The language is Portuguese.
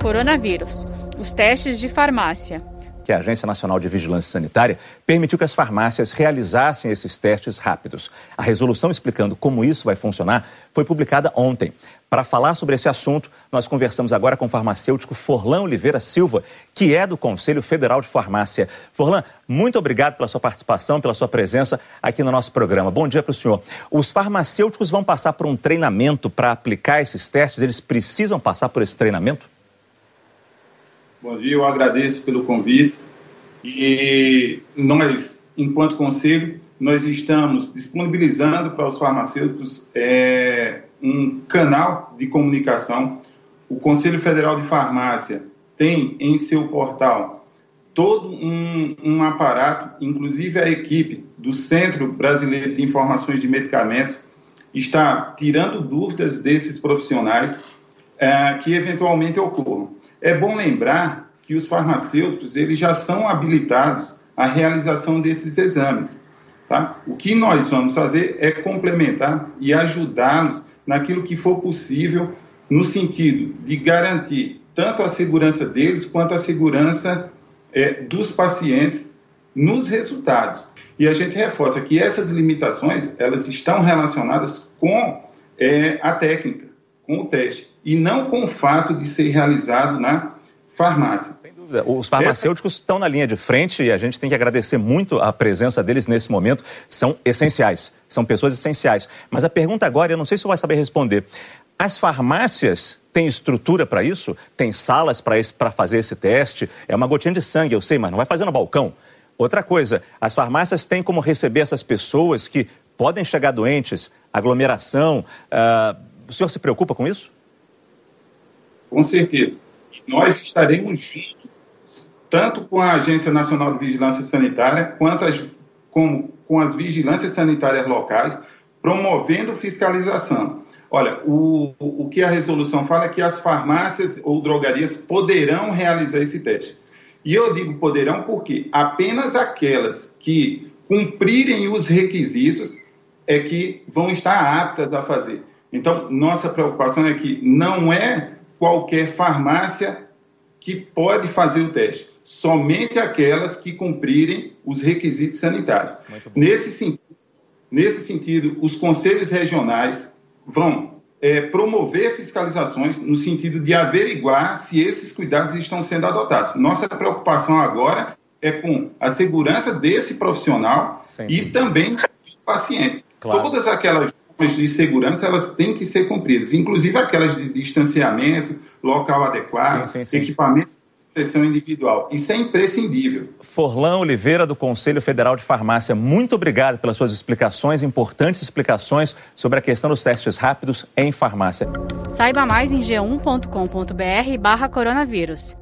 Coronavírus. Os testes de farmácia que a Agência Nacional de Vigilância Sanitária permitiu que as farmácias realizassem esses testes rápidos. A resolução explicando como isso vai funcionar foi publicada ontem. Para falar sobre esse assunto, nós conversamos agora com o farmacêutico Forlan Oliveira Silva, que é do Conselho Federal de Farmácia. Forlan, muito obrigado pela sua participação, pela sua presença aqui no nosso programa. Bom dia para o senhor. Os farmacêuticos vão passar por um treinamento para aplicar esses testes? Eles precisam passar por esse treinamento? Bom dia, eu agradeço pelo convite e nós, enquanto conselho, nós estamos disponibilizando para os farmacêuticos é, um canal de comunicação. O Conselho Federal de Farmácia tem em seu portal todo um, um aparato, inclusive a equipe do Centro Brasileiro de Informações de Medicamentos está tirando dúvidas desses profissionais é, que eventualmente ocorram. É bom lembrar que os farmacêuticos eles já são habilitados à realização desses exames. Tá? O que nós vamos fazer é complementar e ajudá-los naquilo que for possível, no sentido de garantir tanto a segurança deles quanto a segurança é, dos pacientes nos resultados. E a gente reforça que essas limitações elas estão relacionadas com é, a técnica, com o teste e não com o fato de ser realizado na farmácia. Sem dúvida. Os farmacêuticos Essa... estão na linha de frente e a gente tem que agradecer muito a presença deles nesse momento. São essenciais, são pessoas essenciais. Mas a pergunta agora, eu não sei se você vai saber responder. As farmácias têm estrutura para isso? Tem salas para fazer esse teste? É uma gotinha de sangue, eu sei, mas não vai fazer no balcão. Outra coisa, as farmácias têm como receber essas pessoas que podem chegar doentes, aglomeração. Uh, o senhor se preocupa com isso? Com certeza. Nós estaremos juntos, tanto com a Agência Nacional de Vigilância Sanitária, quanto as, com, com as vigilâncias sanitárias locais, promovendo fiscalização. Olha, o, o que a resolução fala é que as farmácias ou drogarias poderão realizar esse teste. E eu digo poderão porque apenas aquelas que cumprirem os requisitos é que vão estar aptas a fazer. Então, nossa preocupação é que não é qualquer farmácia que pode fazer o teste, somente aquelas que cumprirem os requisitos sanitários. Nesse sentido, nesse sentido, os conselhos regionais vão é, promover fiscalizações no sentido de averiguar se esses cuidados estão sendo adotados. Nossa preocupação agora é com a segurança desse profissional e também do paciente. Claro. Todas aquelas de segurança elas têm que ser cumpridas, inclusive aquelas de distanciamento, local adequado, sim, sim, sim. equipamentos de proteção individual. Isso é imprescindível. Forlan Oliveira, do Conselho Federal de Farmácia, muito obrigado pelas suas explicações, importantes explicações sobre a questão dos testes rápidos em farmácia. Saiba mais em g1.com.br barra coronavírus.